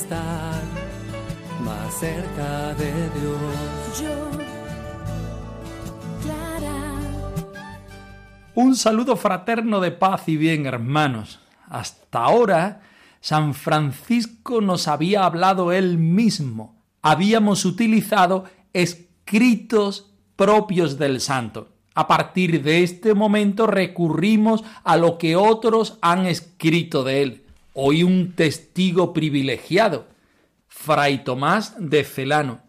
Estar más cerca de Dios. Yo, Clara, Un saludo fraterno de paz y bien, hermanos. Hasta ahora, San Francisco nos había hablado él mismo. Habíamos utilizado escritos propios del santo. A partir de este momento recurrimos a lo que otros han escrito de él. Hoy un testigo privilegiado, Fray Tomás de Celano,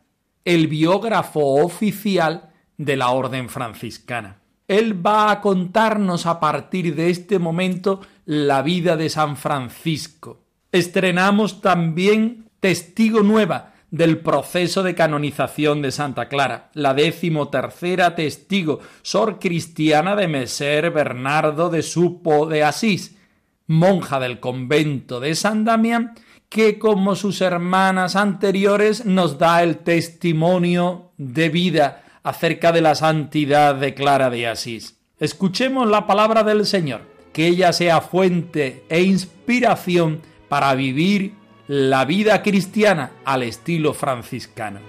el biógrafo oficial de la Orden franciscana. Él va a contarnos a partir de este momento la vida de San Francisco. Estrenamos también Testigo Nueva del proceso de canonización de Santa Clara, la décimo tercera testigo, sor cristiana de Meser Bernardo de Supo de Asís, monja del convento de San Damián, que como sus hermanas anteriores nos da el testimonio de vida acerca de la santidad de Clara de Asís. Escuchemos la palabra del Señor, que ella sea fuente e inspiración para vivir la vida cristiana al estilo franciscano.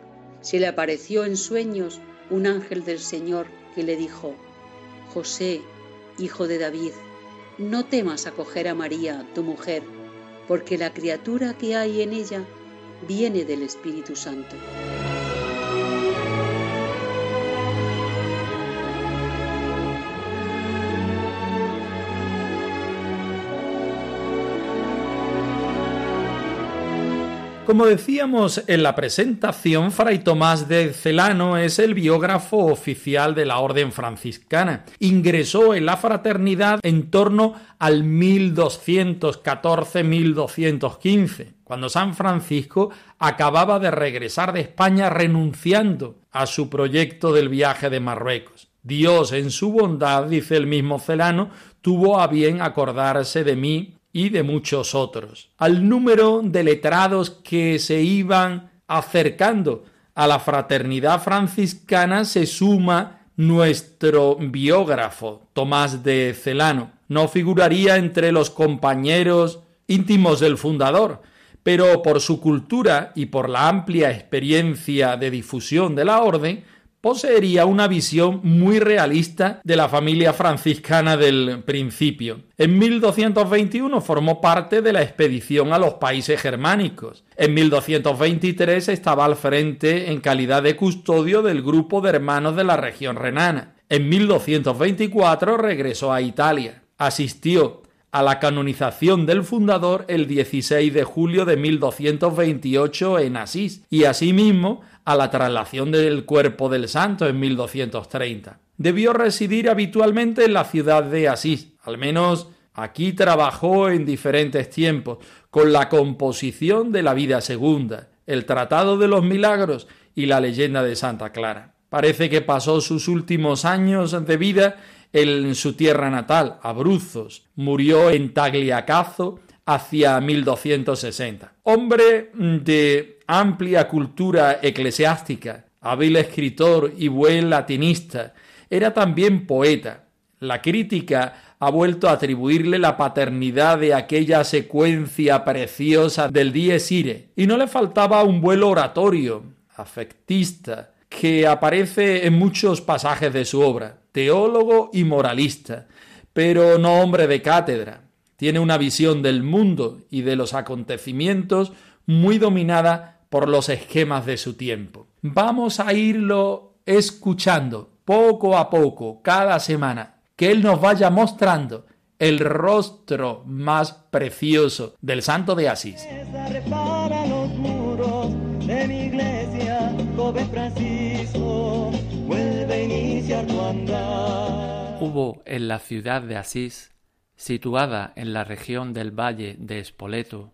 se le apareció en sueños un ángel del Señor que le dijo, José, hijo de David, no temas acoger a María, tu mujer, porque la criatura que hay en ella viene del Espíritu Santo. Como decíamos en la presentación, Fray Tomás de Celano es el biógrafo oficial de la Orden franciscana. Ingresó en la fraternidad en torno al 1214-1215, cuando San Francisco acababa de regresar de España renunciando a su proyecto del viaje de Marruecos. Dios, en su bondad, dice el mismo Celano, tuvo a bien acordarse de mí y de muchos otros. Al número de letrados que se iban acercando a la fraternidad franciscana se suma nuestro biógrafo, Tomás de Celano. No figuraría entre los compañeros íntimos del fundador, pero por su cultura y por la amplia experiencia de difusión de la orden, poseería una visión muy realista de la familia franciscana del principio. En 1221 formó parte de la expedición a los países germánicos. En 1223 estaba al frente en calidad de custodio del grupo de hermanos de la región renana. En 1224 regresó a Italia. Asistió a la canonización del fundador el 16 de julio de 1228 en Asís y asimismo a la traslación del cuerpo del santo en 1230. Debió residir habitualmente en la ciudad de Asís, al menos aquí trabajó en diferentes tiempos, con la composición de la vida segunda, el Tratado de los Milagros y la leyenda de Santa Clara. Parece que pasó sus últimos años de vida en su tierra natal, Abruzos. Murió en Tagliacazo hacia 1260. Hombre de amplia cultura eclesiástica, hábil escritor y buen latinista, era también poeta. La crítica ha vuelto a atribuirle la paternidad de aquella secuencia preciosa del Dies Irae. Y no le faltaba un vuelo oratorio, afectista, que aparece en muchos pasajes de su obra, teólogo y moralista, pero no hombre de cátedra. Tiene una visión del mundo y de los acontecimientos muy dominada por los esquemas de su tiempo. Vamos a irlo escuchando poco a poco, cada semana, que Él nos vaya mostrando el rostro más precioso del Santo de Asís. Hubo en la ciudad de Asís, situada en la región del valle de Espoleto,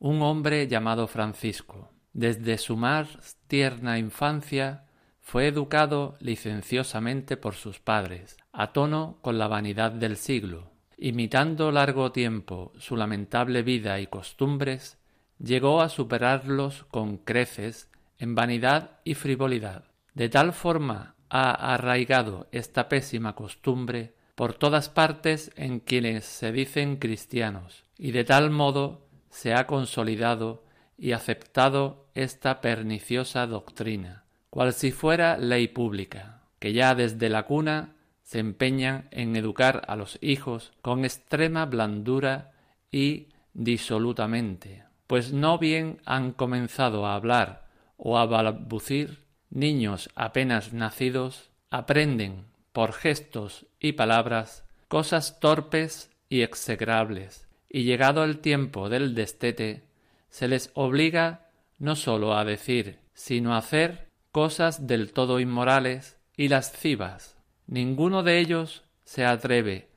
un hombre llamado Francisco. Desde su más tierna infancia fue educado licenciosamente por sus padres, a tono con la vanidad del siglo. Imitando largo tiempo su lamentable vida y costumbres, llegó a superarlos con creces en vanidad y frivolidad. De tal forma ha arraigado esta pésima costumbre por todas partes en quienes se dicen cristianos, y de tal modo se ha consolidado y aceptado esta perniciosa doctrina, cual si fuera ley pública, que ya desde la cuna se empeñan en educar a los hijos con extrema blandura y disolutamente, pues no bien han comenzado a hablar o a balbucir, niños apenas nacidos aprenden por gestos y palabras cosas torpes y execrables, y llegado el tiempo del destete, se les obliga no sólo a decir, sino a hacer cosas del todo inmorales y lascivas. Ninguno de ellos se atreve,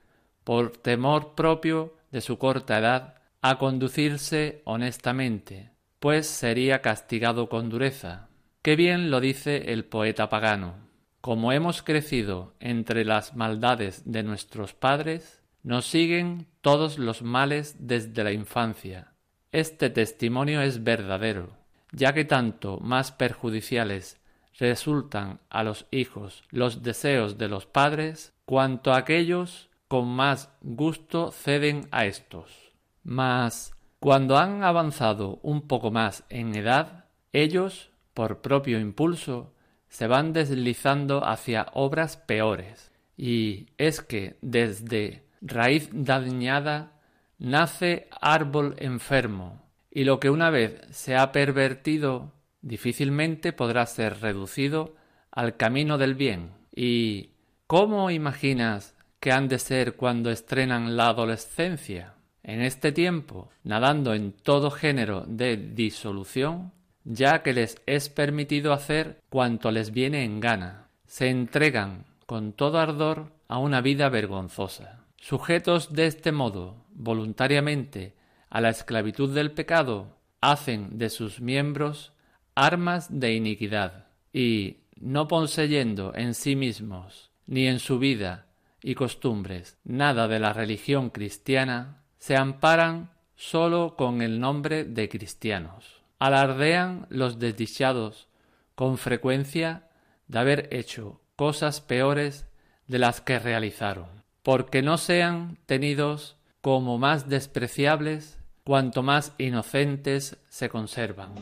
por temor propio de su corta edad, a conducirse honestamente, pues sería castigado con dureza. Qué bien lo dice el poeta pagano. Como hemos crecido entre las maldades de nuestros padres, nos siguen todos los males desde la infancia. Este testimonio es verdadero, ya que tanto más perjudiciales resultan a los hijos los deseos de los padres, cuanto aquellos con más gusto ceden a éstos. Mas cuando han avanzado un poco más en edad, ellos por propio impulso, se van deslizando hacia obras peores. Y es que desde raíz dañada nace árbol enfermo, y lo que una vez se ha pervertido difícilmente podrá ser reducido al camino del bien. ¿Y cómo imaginas que han de ser cuando estrenan la adolescencia? En este tiempo, nadando en todo género de disolución, ya que les es permitido hacer cuanto les viene en gana. Se entregan con todo ardor a una vida vergonzosa. Sujetos de este modo, voluntariamente, a la esclavitud del pecado, hacen de sus miembros armas de iniquidad, y, no poseyendo en sí mismos, ni en su vida y costumbres, nada de la religión cristiana, se amparan sólo con el nombre de cristianos. Alardean los desdichados con frecuencia de haber hecho cosas peores de las que realizaron, porque no sean tenidos como más despreciables cuanto más inocentes se conservan.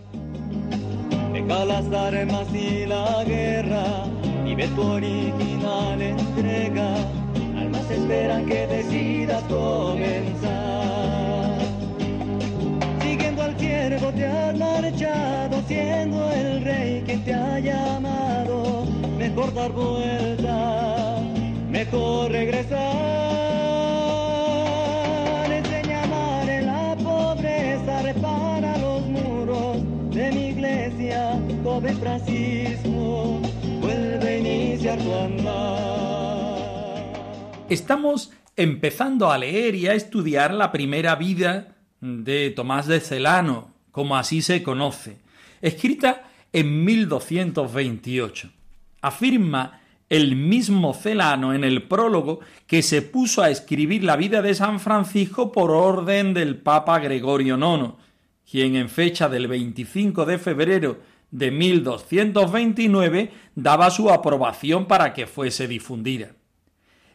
Deja las armas y la guerra y ve tu original entrega. Almas esperan que decidas comenzar siervo te has marchado, siendo el rey que te ha llamado. Mejor dar vuelta, mejor regresar. Estamos empezando a leer y a estudiar la primera vida de Tomás de Celano, como así se conoce, escrita en 1228. Afirma el mismo Celano en el prólogo que se puso a escribir la vida de San Francisco por orden del Papa Gregorio IX, quien en fecha del 25 de febrero de 1229 daba su aprobación para que fuese difundida.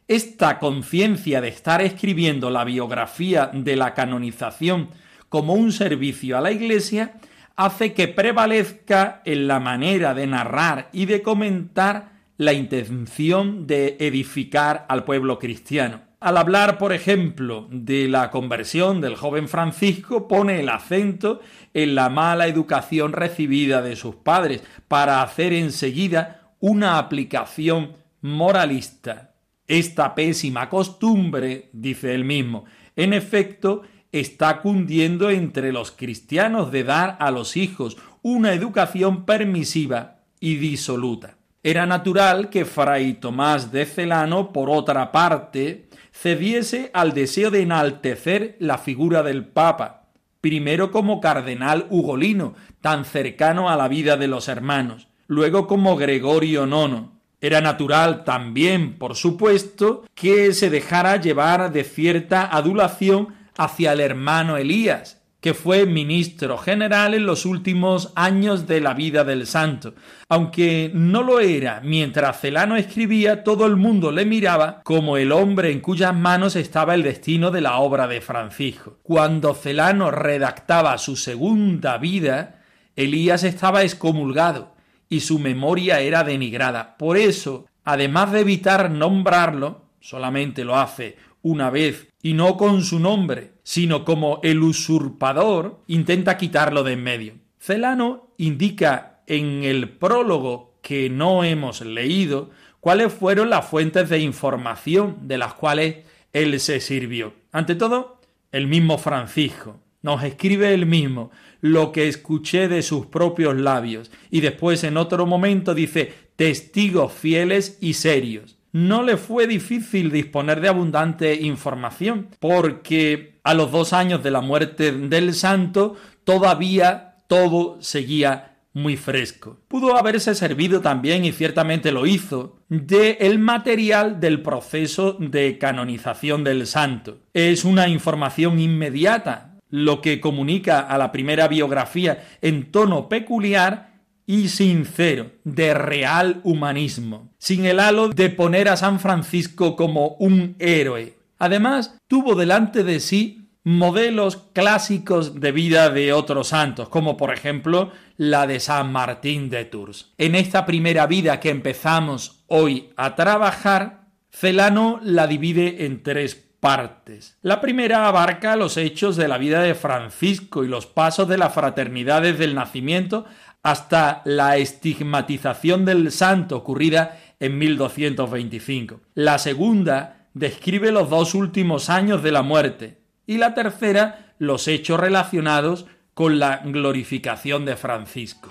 Esta conciencia de estar escribiendo la biografía de la canonización como un servicio a la Iglesia hace que prevalezca en la manera de narrar y de comentar la intención de edificar al pueblo cristiano. Al hablar, por ejemplo, de la conversión del joven Francisco, pone el acento en la mala educación recibida de sus padres para hacer enseguida una aplicación moralista. Esta pésima costumbre, dice él mismo, en efecto, está cundiendo entre los cristianos de dar a los hijos una educación permisiva y disoluta. Era natural que Fray Tomás de Celano, por otra parte, cediese al deseo de enaltecer la figura del Papa, primero como cardenal ugolino, tan cercano a la vida de los hermanos, luego como Gregorio IX, era natural también, por supuesto, que se dejara llevar de cierta adulación hacia el hermano Elías, que fue ministro general en los últimos años de la vida del santo. Aunque no lo era mientras Celano escribía, todo el mundo le miraba como el hombre en cuyas manos estaba el destino de la obra de Francisco. Cuando Celano redactaba su segunda vida, Elías estaba excomulgado y su memoria era denigrada. Por eso, además de evitar nombrarlo, solamente lo hace una vez y no con su nombre, sino como el usurpador, intenta quitarlo de en medio. Celano indica en el prólogo que no hemos leído cuáles fueron las fuentes de información de las cuales él se sirvió. Ante todo, el mismo Francisco. Nos escribe él mismo lo que escuché de sus propios labios y después en otro momento dice testigos fieles y serios no le fue difícil disponer de abundante información, porque a los dos años de la muerte del santo todavía todo seguía muy fresco. Pudo haberse servido también, y ciertamente lo hizo, de el material del proceso de canonización del santo. Es una información inmediata, lo que comunica a la primera biografía en tono peculiar y sincero, de real humanismo, sin el halo de poner a San Francisco como un héroe. Además, tuvo delante de sí modelos clásicos de vida de otros santos, como por ejemplo la de San Martín de Tours. En esta primera vida que empezamos hoy a trabajar, Celano la divide en tres partes. La primera abarca los hechos de la vida de Francisco y los pasos de la fraternidad desde el nacimiento hasta la estigmatización del santo ocurrida en 1225. La segunda describe los dos últimos años de la muerte y la tercera los hechos relacionados con la glorificación de Francisco.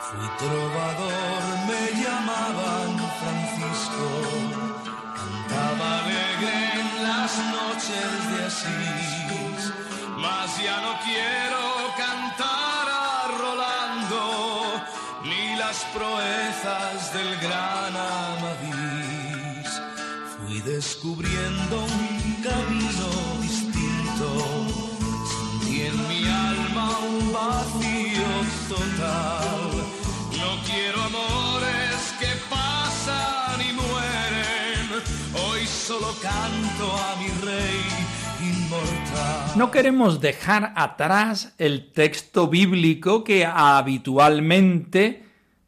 Fui trovador, me llamaban Francisco, cantaba las noches de mas ya no quiero proezas del gran Amadís, fui descubriendo un camino distinto. Sentí en mi alma un vacío total. No quiero amores que pasan y mueren. Hoy solo canto a mi rey. No queremos dejar atrás el texto bíblico que habitualmente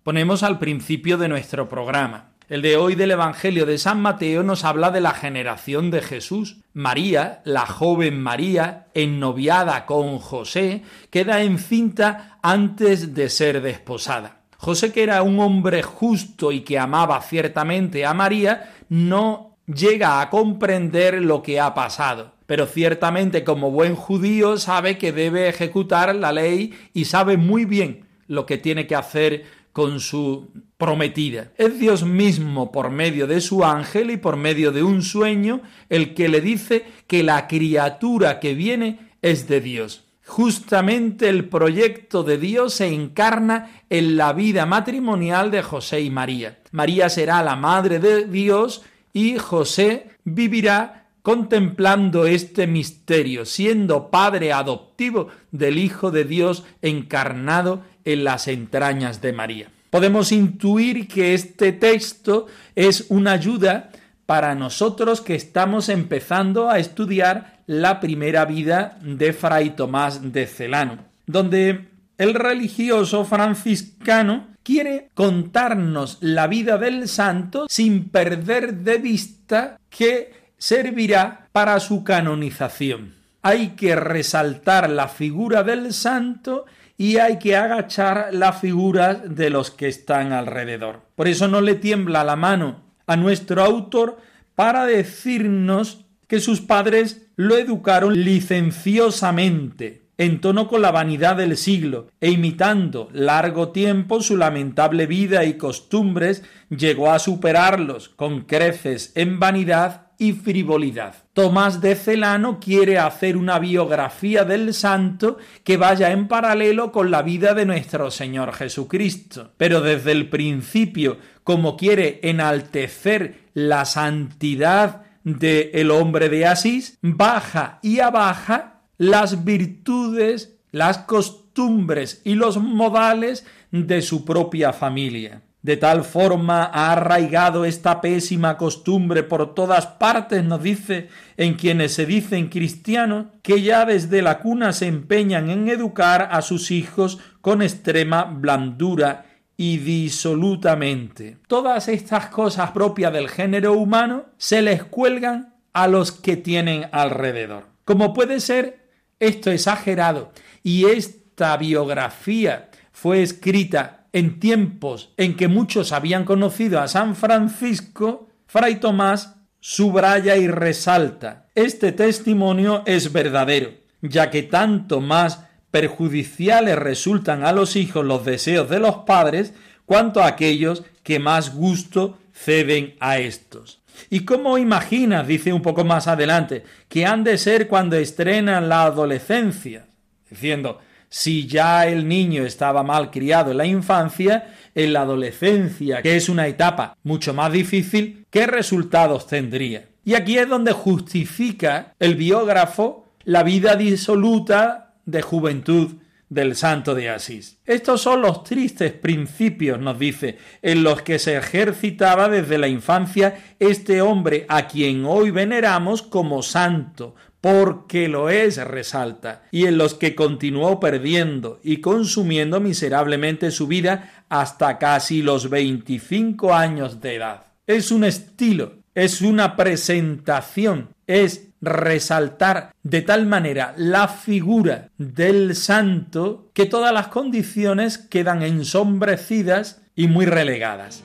ponemos al principio de nuestro programa. El de hoy del Evangelio de San Mateo nos habla de la generación de Jesús. María, la joven María, ennoviada con José, queda encinta antes de ser desposada. José, que era un hombre justo y que amaba ciertamente a María, no llega a comprender lo que ha pasado. Pero ciertamente como buen judío sabe que debe ejecutar la ley y sabe muy bien lo que tiene que hacer con su prometida. Es Dios mismo por medio de su ángel y por medio de un sueño el que le dice que la criatura que viene es de Dios. Justamente el proyecto de Dios se encarna en la vida matrimonial de José y María. María será la madre de Dios y José vivirá contemplando este misterio, siendo padre adoptivo del Hijo de Dios encarnado en las entrañas de María. Podemos intuir que este texto es una ayuda para nosotros que estamos empezando a estudiar la primera vida de Fray Tomás de Celano, donde el religioso franciscano quiere contarnos la vida del santo sin perder de vista que servirá para su canonización. Hay que resaltar la figura del santo y hay que agachar la figura de los que están alrededor. Por eso no le tiembla la mano a nuestro autor para decirnos que sus padres lo educaron licenciosamente, en tono con la vanidad del siglo, e imitando largo tiempo su lamentable vida y costumbres, llegó a superarlos con creces en vanidad y frivolidad. Tomás de Celano quiere hacer una biografía del santo que vaya en paralelo con la vida de nuestro Señor Jesucristo. Pero desde el principio, como quiere enaltecer la santidad del el hombre de Asís, baja y abaja las virtudes, las costumbres y los modales de su propia familia. De tal forma ha arraigado esta pésima costumbre por todas partes, nos dice, en quienes se dicen cristianos, que ya desde la cuna se empeñan en educar a sus hijos con extrema blandura y disolutamente. Todas estas cosas propias del género humano se les cuelgan a los que tienen alrededor. Como puede ser esto exagerado y esta biografía fue escrita en tiempos en que muchos habían conocido a San Francisco, Fray Tomás subraya y resalta. Este testimonio es verdadero, ya que tanto más perjudiciales resultan a los hijos los deseos de los padres, cuanto a aquellos que más gusto ceden a estos. ¿Y cómo imaginas, dice un poco más adelante, que han de ser cuando estrenan la adolescencia? Diciendo, si ya el niño estaba mal criado en la infancia, en la adolescencia, que es una etapa mucho más difícil, ¿qué resultados tendría? Y aquí es donde justifica el biógrafo la vida disoluta de juventud del santo de Asís. Estos son los tristes principios, nos dice, en los que se ejercitaba desde la infancia este hombre a quien hoy veneramos como santo, porque lo es, resalta, y en los que continuó perdiendo y consumiendo miserablemente su vida hasta casi los 25 años de edad. Es un estilo, es una presentación, es resaltar de tal manera la figura del santo que todas las condiciones quedan ensombrecidas y muy relegadas.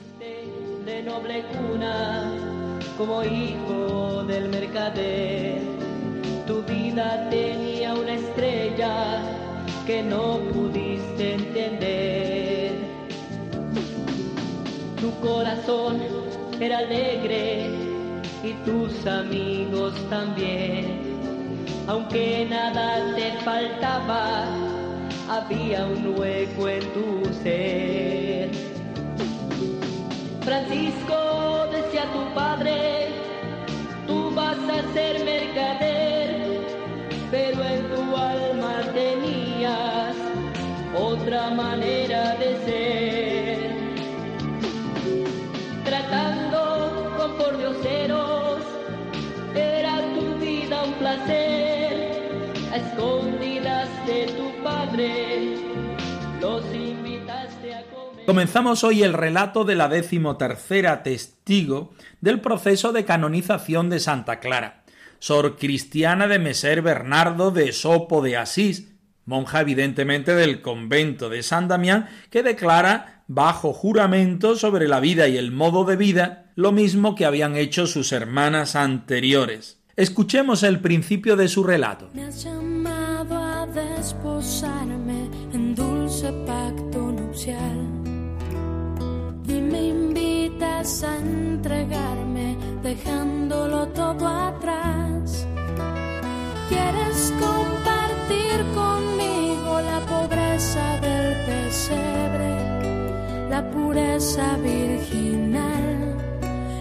De noble cuna, como hijo del mercader tu vida tenía una estrella que no pudiste entender. Tu corazón era alegre y tus amigos también. Aunque nada te faltaba, había un hueco en tu ser. Francisco decía tu padre, tú vas a ser mercader, manera de ser. Tratando con pordioseros, era tu vida un placer, a escondidas de tu padre, los invitaste a comer. Comenzamos hoy el relato de la decimotercera testigo del proceso de canonización de Santa Clara, Sor Cristiana de Meser Bernardo de Sopo de Asís, monja evidentemente del convento de San Damián, que declara bajo juramento sobre la vida y el modo de vida lo mismo que habían hecho sus hermanas anteriores. Escuchemos el principio de su relato. Me llamado a desposarme en dulce pacto nupcial y me invitas a entregarme dejándolo todo atrás. Quieres compartir la pobreza del pesebre, la pureza virginal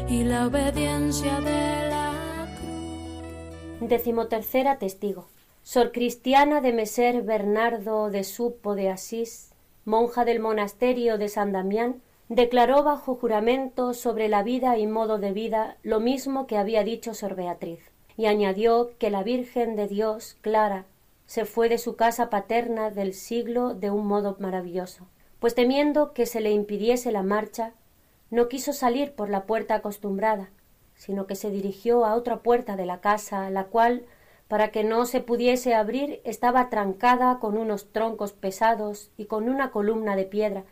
y la obediencia de la cruz. Decimotercera testigo. Sor Cristiana de Meser Bernardo de Supo de Asís, monja del monasterio de San Damián, declaró bajo juramento sobre la vida y modo de vida lo mismo que había dicho Sor Beatriz, y añadió que la Virgen de Dios, Clara, se fue de su casa paterna del siglo de un modo maravilloso, pues temiendo que se le impidiese la marcha, no quiso salir por la puerta acostumbrada, sino que se dirigió a otra puerta de la casa, la cual, para que no se pudiese abrir, estaba trancada con unos troncos pesados y con una columna de piedra,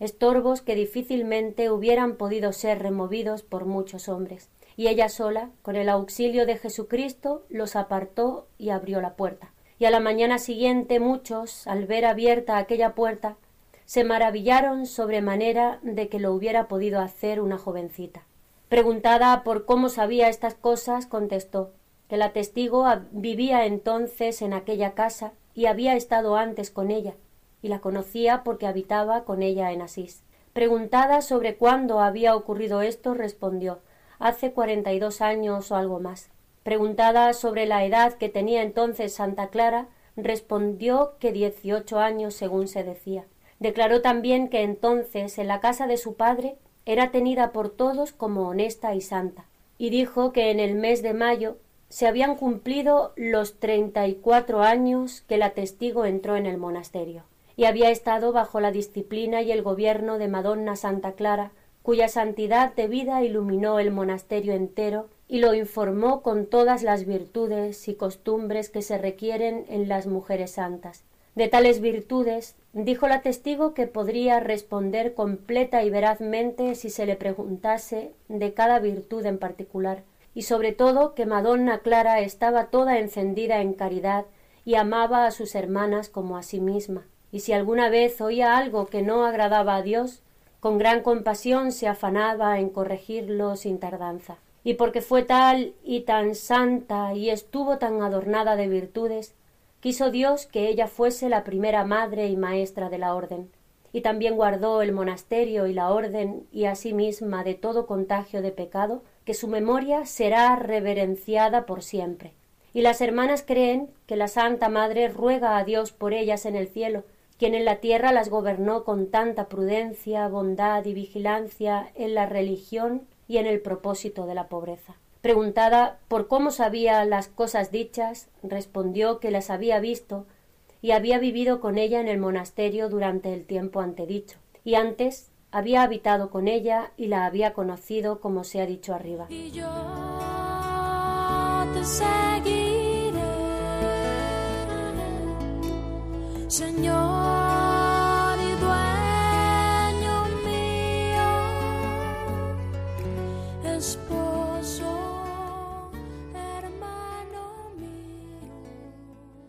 estorbos que difícilmente hubieran podido ser removidos por muchos hombres, y ella sola, con el auxilio de Jesucristo, los apartó y abrió la puerta. Y a la mañana siguiente muchos, al ver abierta aquella puerta, se maravillaron sobremanera de que lo hubiera podido hacer una jovencita. Preguntada por cómo sabía estas cosas, contestó que la testigo vivía entonces en aquella casa y había estado antes con ella, y la conocía porque habitaba con ella en Asís. Preguntada sobre cuándo había ocurrido esto, respondió hace cuarenta y dos años o algo más. Preguntada sobre la edad que tenía entonces Santa Clara, respondió que dieciocho años según se decía. Declaró también que entonces en la casa de su padre era tenida por todos como honesta y santa, y dijo que en el mes de mayo se habían cumplido los treinta y cuatro años que la testigo entró en el monasterio y había estado bajo la disciplina y el gobierno de Madonna Santa Clara, cuya santidad de vida iluminó el monasterio entero y lo informó con todas las virtudes y costumbres que se requieren en las mujeres santas. De tales virtudes, dijo la testigo que podría responder completa y verazmente si se le preguntase de cada virtud en particular, y sobre todo que Madonna Clara estaba toda encendida en caridad y amaba a sus hermanas como a sí misma y si alguna vez oía algo que no agradaba a Dios, con gran compasión se afanaba en corregirlo sin tardanza. Y porque fue tal y tan santa y estuvo tan adornada de virtudes, quiso Dios que ella fuese la primera madre y maestra de la orden, y también guardó el monasterio y la orden y a sí misma de todo contagio de pecado, que su memoria será reverenciada por siempre. Y las hermanas creen que la Santa Madre ruega a Dios por ellas en el cielo, quien en la tierra las gobernó con tanta prudencia, bondad y vigilancia en la religión y en el propósito de la pobreza. Preguntada por cómo sabía las cosas dichas, respondió que las había visto y había vivido con ella en el monasterio durante el tiempo antedicho, y antes había habitado con ella y la había conocido como se ha dicho arriba.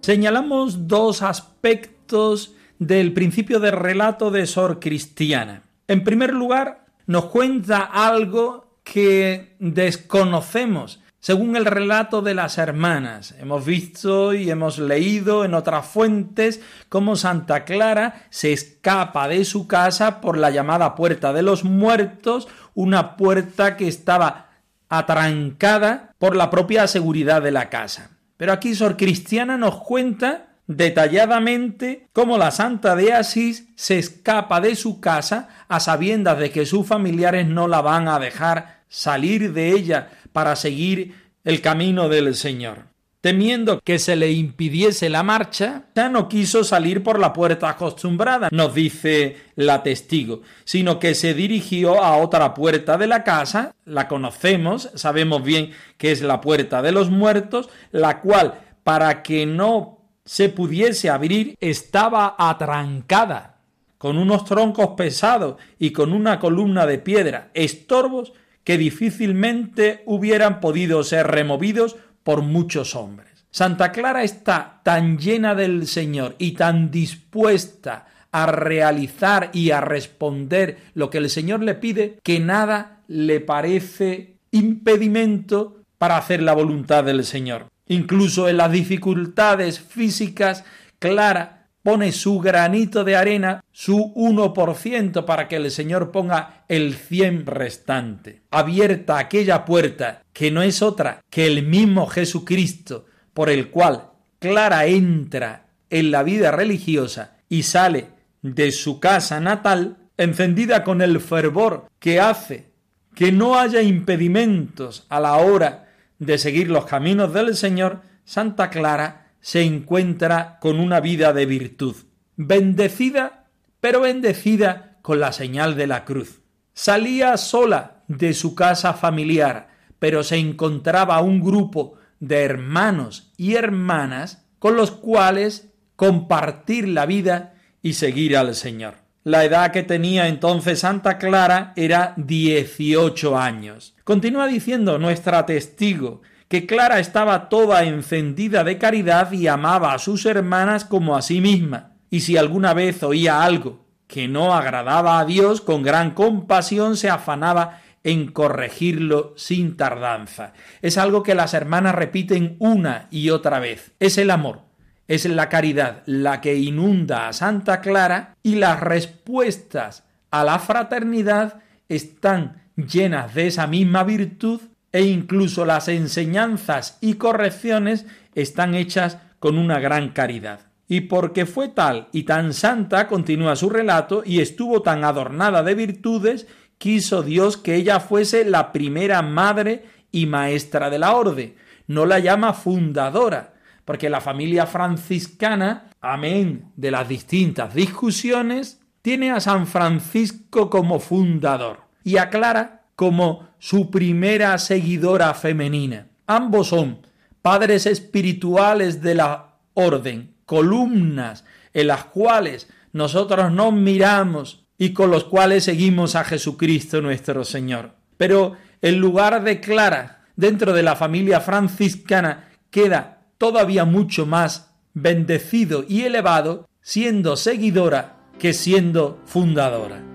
Señalamos dos aspectos del principio de relato de Sor Cristiana. En primer lugar, nos cuenta algo que desconocemos según el relato de las hermanas, hemos visto y hemos leído en otras fuentes cómo Santa Clara se escapa de su casa por la llamada puerta de los muertos, una puerta que estaba atrancada por la propia seguridad de la casa. Pero aquí Sor Cristiana nos cuenta detalladamente cómo la Santa de Asís se escapa de su casa a sabiendas de que sus familiares no la van a dejar salir de ella para seguir el camino del Señor. Temiendo que se le impidiese la marcha, ya no quiso salir por la puerta acostumbrada, nos dice la testigo, sino que se dirigió a otra puerta de la casa, la conocemos, sabemos bien que es la puerta de los muertos, la cual, para que no se pudiese abrir, estaba atrancada, con unos troncos pesados y con una columna de piedra, estorbos que difícilmente hubieran podido ser removidos por muchos hombres. Santa Clara está tan llena del Señor y tan dispuesta a realizar y a responder lo que el Señor le pide que nada le parece impedimento para hacer la voluntad del Señor. Incluso en las dificultades físicas, Clara pone su granito de arena, su 1% para que el Señor ponga el 100 restante. Abierta aquella puerta que no es otra que el mismo Jesucristo por el cual Clara entra en la vida religiosa y sale de su casa natal, encendida con el fervor que hace que no haya impedimentos a la hora de seguir los caminos del Señor, Santa Clara se encuentra con una vida de virtud, bendecida, pero bendecida con la señal de la cruz. Salía sola de su casa familiar, pero se encontraba un grupo de hermanos y hermanas con los cuales compartir la vida y seguir al Señor. La edad que tenía entonces Santa Clara era 18 años. Continúa diciendo nuestra testigo que Clara estaba toda encendida de caridad y amaba a sus hermanas como a sí misma. Y si alguna vez oía algo que no agradaba a Dios, con gran compasión se afanaba en corregirlo sin tardanza. Es algo que las hermanas repiten una y otra vez. Es el amor es la caridad la que inunda a Santa Clara y las respuestas a la fraternidad están llenas de esa misma virtud e incluso las enseñanzas y correcciones están hechas con una gran caridad. Y porque fue tal y tan santa, continúa su relato, y estuvo tan adornada de virtudes, quiso Dios que ella fuese la primera madre y maestra de la orden. No la llama fundadora, porque la familia franciscana, amén de las distintas discusiones, tiene a San Francisco como fundador y a Clara como su primera seguidora femenina. Ambos son padres espirituales de la orden, columnas en las cuales nosotros nos miramos y con los cuales seguimos a Jesucristo nuestro Señor. Pero el lugar de Clara dentro de la familia franciscana queda todavía mucho más bendecido y elevado siendo seguidora que siendo fundadora.